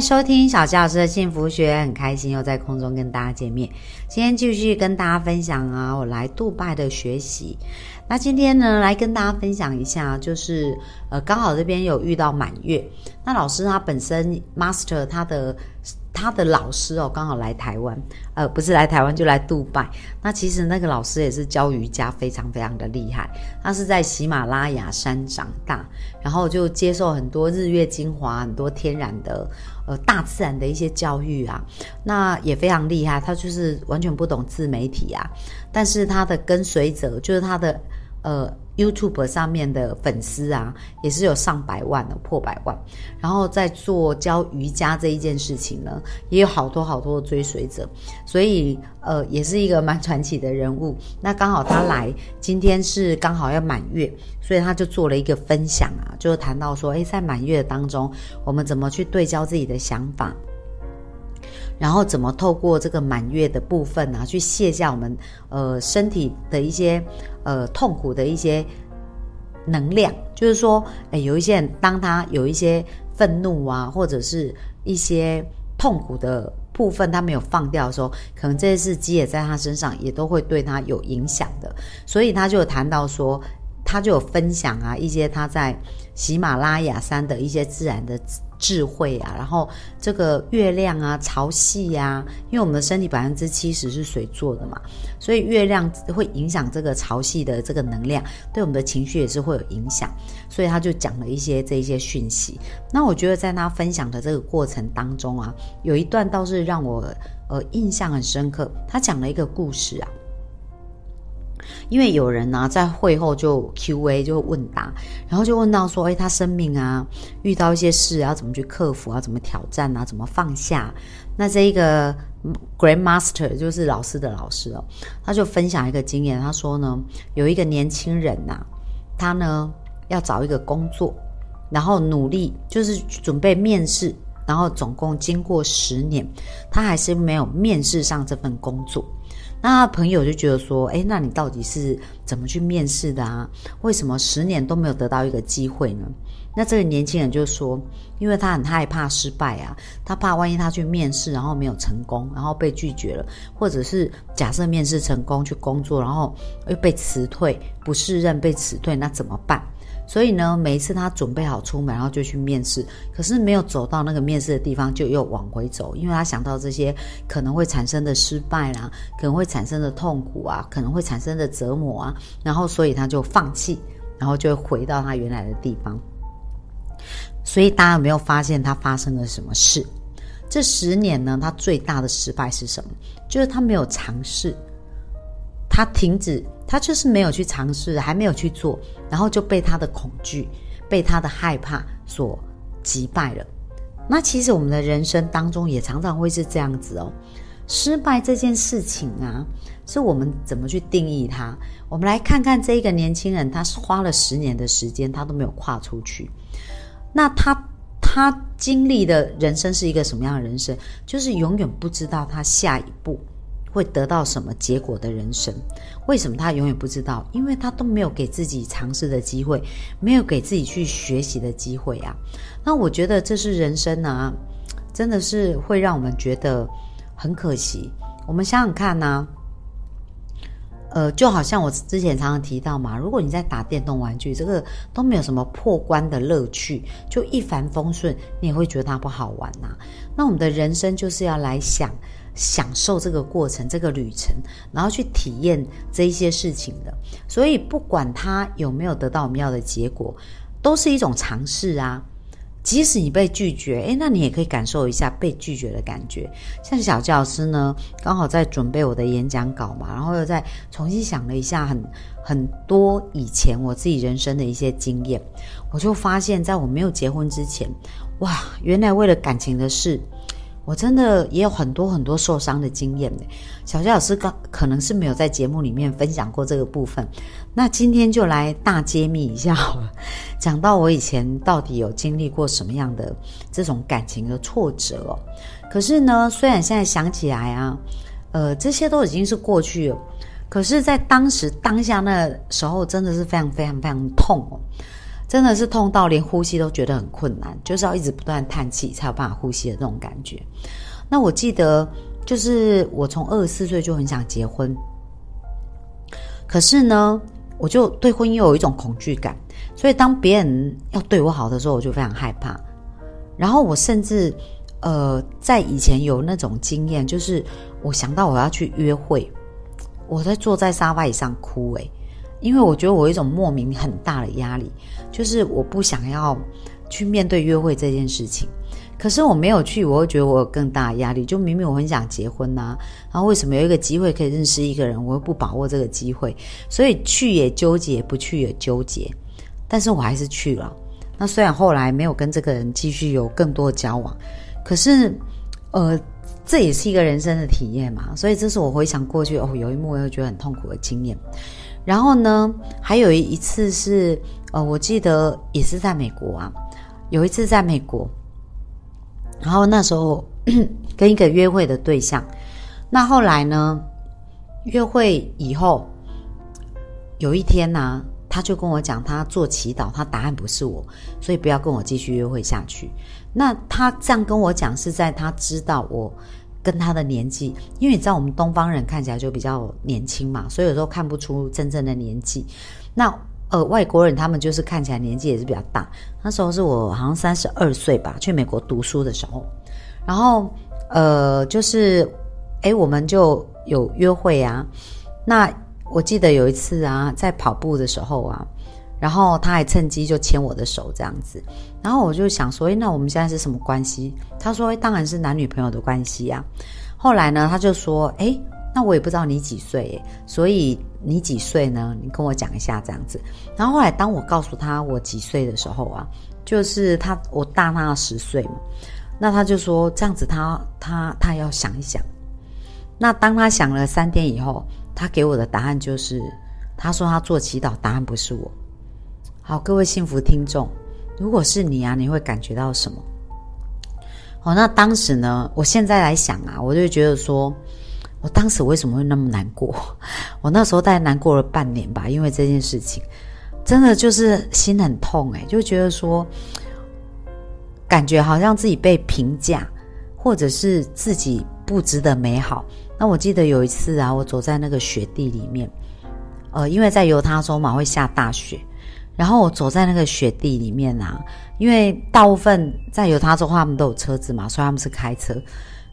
收听小教师的幸福学，很开心又在空中跟大家见面。今天继续跟大家分享啊，我来杜拜的学习。那今天呢，来跟大家分享一下，就是呃，刚好这边有遇到满月。那老师他本身 master 他的他的老师哦，刚好来台湾，呃，不是来台湾就来杜拜。那其实那个老师也是教瑜伽，非常非常的厉害。他是在喜马拉雅山长大，然后就接受很多日月精华、很多天然的呃大自然的一些教育啊。那也非常厉害，他就是完全不懂自媒体啊，但是他的跟随者就是他的。呃，YouTube 上面的粉丝啊，也是有上百万的，破百万。然后在做教瑜伽这一件事情呢，也有好多好多的追随者，所以呃，也是一个蛮传奇的人物。那刚好他来，今天是刚好要满月，所以他就做了一个分享啊，就是谈到说，诶，在满月当中，我们怎么去对焦自己的想法。然后怎么透过这个满月的部分啊，去卸下我们呃身体的一些呃痛苦的一些能量？就是说，哎，有一些人当他有一些愤怒啊，或者是一些痛苦的部分，他没有放掉的时候，可能这些事积也在他身上，也都会对他有影响的。所以他就谈到说。他就有分享啊，一些他在喜马拉雅山的一些自然的智慧啊，然后这个月亮啊、潮汐呀，因为我们的身体百分之七十是水做的嘛，所以月亮会影响这个潮汐的这个能量，对我们的情绪也是会有影响，所以他就讲了一些这些讯息。那我觉得在他分享的这个过程当中啊，有一段倒是让我呃印象很深刻，他讲了一个故事啊。因为有人呢在会后就 Q&A 就问答，然后就问到说：“哎，他生命啊遇到一些事要怎么去克服啊？怎么挑战啊？怎么放下？”那这一个 Grandmaster 就是老师的老师哦，他就分享一个经验，他说呢，有一个年轻人呐，他呢要找一个工作，然后努力就是准备面试，然后总共经过十年，他还是没有面试上这份工作。那朋友就觉得说，哎，那你到底是怎么去面试的啊？为什么十年都没有得到一个机会呢？那这个年轻人就说，因为他很害怕失败啊，他怕万一他去面试，然后没有成功，然后被拒绝了，或者是假设面试成功去工作，然后又被辞退，不胜任被辞退，那怎么办？所以呢，每一次他准备好出门，然后就去面试，可是没有走到那个面试的地方，就又往回走，因为他想到这些可能会产生的失败啦，可能会产生的痛苦啊，可能会产生的折磨啊，然后所以他就放弃，然后就回到他原来的地方。所以大家有没有发现他发生了什么事？这十年呢，他最大的失败是什么？就是他没有尝试，他停止。他就是没有去尝试，还没有去做，然后就被他的恐惧、被他的害怕所击败了。那其实我们的人生当中也常常会是这样子哦。失败这件事情啊，是我们怎么去定义它？我们来看看这一个年轻人，他是花了十年的时间，他都没有跨出去。那他他经历的人生是一个什么样的人生？就是永远不知道他下一步。会得到什么结果的人生？为什么他永远不知道？因为他都没有给自己尝试的机会，没有给自己去学习的机会啊。那我觉得这是人生啊，真的是会让我们觉得很可惜。我们想想看呢，呃，就好像我之前常常提到嘛，如果你在打电动玩具，这个都没有什么破关的乐趣，就一帆风顺，你也会觉得它不好玩呐。那我们的人生就是要来想。享受这个过程，这个旅程，然后去体验这一些事情的。所以，不管他有没有得到我们要的结果，都是一种尝试啊。即使你被拒绝，诶，那你也可以感受一下被拒绝的感觉。像小教师呢，刚好在准备我的演讲稿嘛，然后又在重新想了一下很很多以前我自己人生的一些经验，我就发现，在我没有结婚之前，哇，原来为了感情的事。我真的也有很多很多受伤的经验的。小佳老师刚可能是没有在节目里面分享过这个部分，那今天就来大揭秘一下好了。讲到我以前到底有经历过什么样的这种感情的挫折哦。可是呢，虽然现在想起来啊，呃，这些都已经是过去了。可是，在当时当下那时候，真的是非常非常非常痛哦。真的是痛到连呼吸都觉得很困难，就是要一直不断叹气才有办法呼吸的那种感觉。那我记得，就是我从二十四岁就很想结婚，可是呢，我就对婚姻有一种恐惧感，所以当别人要对我好的时候，我就非常害怕。然后我甚至，呃，在以前有那种经验，就是我想到我要去约会，我在坐在沙发椅上哭，诶，因为我觉得我有一种莫名很大的压力，就是我不想要去面对约会这件事情。可是我没有去，我会觉得我有更大的压力。就明明我很想结婚呐，然后为什么有一个机会可以认识一个人，我又不把握这个机会？所以去也纠结，不去也纠结。但是我还是去了。那虽然后来没有跟这个人继续有更多的交往，可是呃，这也是一个人生的体验嘛。所以这是我回想过去哦，有一幕我又觉得很痛苦的经验。然后呢，还有一次是，呃，我记得也是在美国啊，有一次在美国，然后那时候 跟一个约会的对象，那后来呢，约会以后有一天呢，他就跟我讲，他做祈祷，他答案不是我，所以不要跟我继续约会下去。那他这样跟我讲，是在他知道我。跟他的年纪，因为你知道我们东方人看起来就比较年轻嘛，所以有时候看不出真正的年纪。那呃，外国人他们就是看起来年纪也是比较大。那时候是我好像三十二岁吧，去美国读书的时候。然后呃，就是哎，我们就有约会啊。那我记得有一次啊，在跑步的时候啊。然后他还趁机就牵我的手这样子，然后我就想说，哎，那我们现在是什么关系？他说，当然是男女朋友的关系啊。后来呢，他就说，哎，那我也不知道你几岁，所以你几岁呢？你跟我讲一下这样子。然后后来当我告诉他我几岁的时候啊，就是他我大他十岁嘛，那他就说这样子，他他他要想一想。那当他想了三天以后，他给我的答案就是，他说他做祈祷，答案不是我。好，各位幸福听众，如果是你啊，你会感觉到什么？好，那当时呢，我现在来想啊，我就觉得说，我当时为什么会那么难过？我那时候大概难过了半年吧，因为这件事情，真的就是心很痛哎，就觉得说，感觉好像自己被评价，或者是自己不值得美好。那我记得有一次啊，我走在那个雪地里面，呃，因为在犹他州嘛，会下大雪。然后我走在那个雪地里面啊，因为大部分在犹他州话他们都有车子嘛，所以他们是开车。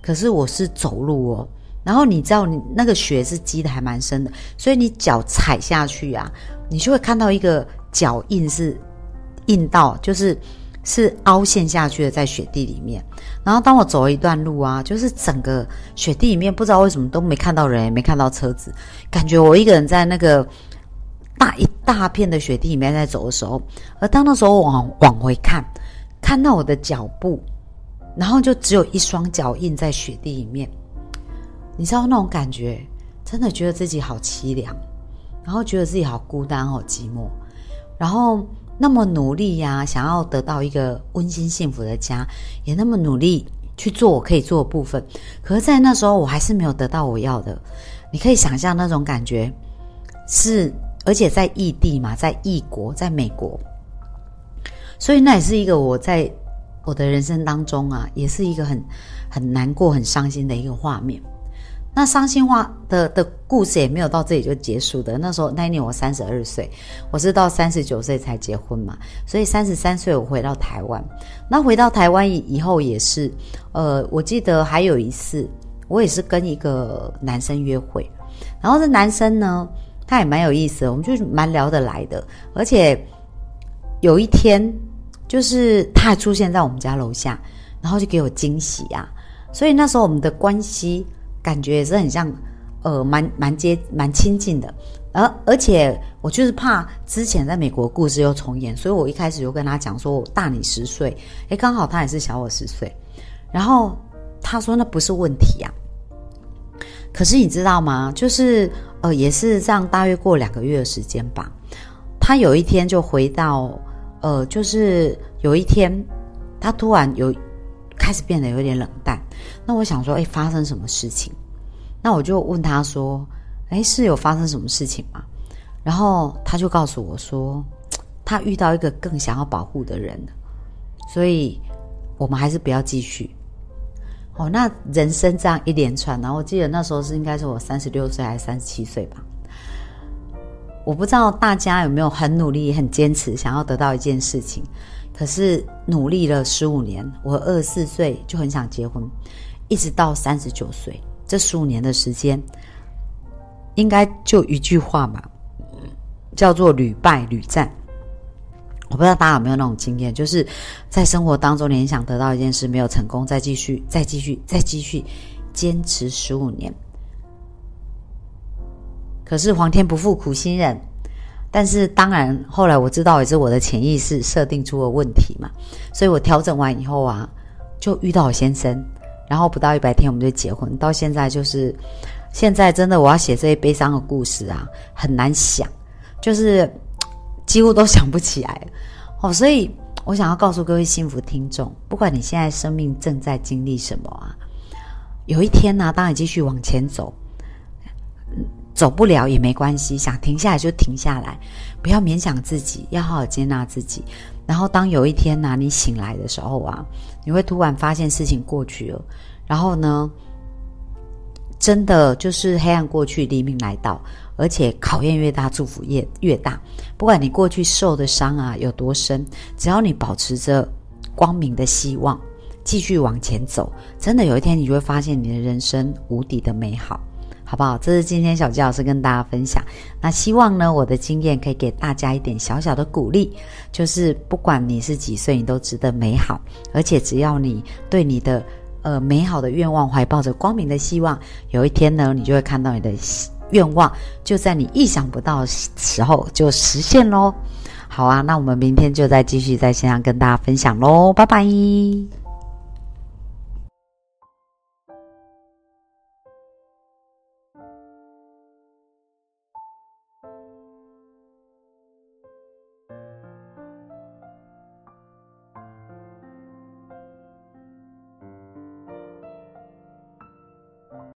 可是我是走路哦。然后你知道，你那个雪是积的还蛮深的，所以你脚踩下去啊，你就会看到一个脚印是印到，就是是凹陷下去的在雪地里面。然后当我走了一段路啊，就是整个雪地里面不知道为什么都没看到人，也没看到车子，感觉我一个人在那个。大一大片的雪地里面在走的时候，而当那时候往往回看，看到我的脚步，然后就只有一双脚印在雪地里面，你知道那种感觉，真的觉得自己好凄凉，然后觉得自己好孤单、好寂寞，然后那么努力呀，想要得到一个温馨幸福的家，也那么努力去做我可以做的部分，可是，在那时候我还是没有得到我要的。你可以想象那种感觉是。而且在异地嘛，在异国，在美国，所以那也是一个我在我的人生当中啊，也是一个很很难过、很伤心的一个画面。那伤心话的的故事也没有到这里就结束的。那时候那一年我三十二岁，我是到三十九岁才结婚嘛，所以三十三岁我回到台湾。那回到台湾以以后也是，呃，我记得还有一次，我也是跟一个男生约会，然后这男生呢。他也蛮有意思，我们就蛮聊得来的，而且有一天，就是他还出现在我们家楼下，然后就给我惊喜啊！所以那时候我们的关系感觉也是很像，呃，蛮蛮接蛮亲近的。而而且我就是怕之前在美国故事又重演，所以我一开始就跟他讲说，我大你十岁，诶，刚好他也是小我十岁，然后。他说那不是问题啊。可是你知道吗？就是呃，也是这样，大约过两个月的时间吧。他有一天就回到呃，就是有一天他突然有开始变得有点冷淡。那我想说，哎，发生什么事情？那我就问他说，哎，是有发生什么事情吗？然后他就告诉我说，他遇到一个更想要保护的人，所以我们还是不要继续。哦，那人生这样一连串，然后我记得那时候是应该是我三十六岁还是三十七岁吧？我不知道大家有没有很努力、很坚持，想要得到一件事情，可是努力了十五年，我二十四岁就很想结婚，一直到三十九岁，这十五年的时间，应该就一句话吧，叫做屡败屡战。我不知道大家有没有那种经验，就是在生活当中，你想得到一件事没有成功，再继续，再继续，再继续坚持十五年。可是皇天不负苦心人，但是当然后来我知道也是我的潜意识设定出了问题嘛，所以我调整完以后啊，就遇到我先生，然后不到一百天我们就结婚，到现在就是现在真的我要写这些悲伤的故事啊，很难想，就是。几乎都想不起来哦，所以我想要告诉各位幸福听众，不管你现在生命正在经历什么啊，有一天呢，当你继续往前走，走不了也没关系，想停下来就停下来，不要勉强自己，要好好接纳自己。然后当有一天呢，你醒来的时候啊，你会突然发现事情过去了，然后呢，真的就是黑暗过去，黎明来到。而且考验越大，祝福越越大。不管你过去受的伤啊有多深，只要你保持着光明的希望，继续往前走，真的有一天你就会发现你的人生无敌的美好，好不好？这是今天小鸡老师跟大家分享。那希望呢，我的经验可以给大家一点小小的鼓励，就是不管你是几岁，你都值得美好。而且只要你对你的呃美好的愿望怀抱着光明的希望，有一天呢，你就会看到你的。愿望就在你意想不到时候就实现喽！好啊，那我们明天就再继续在线上跟大家分享喽，拜拜。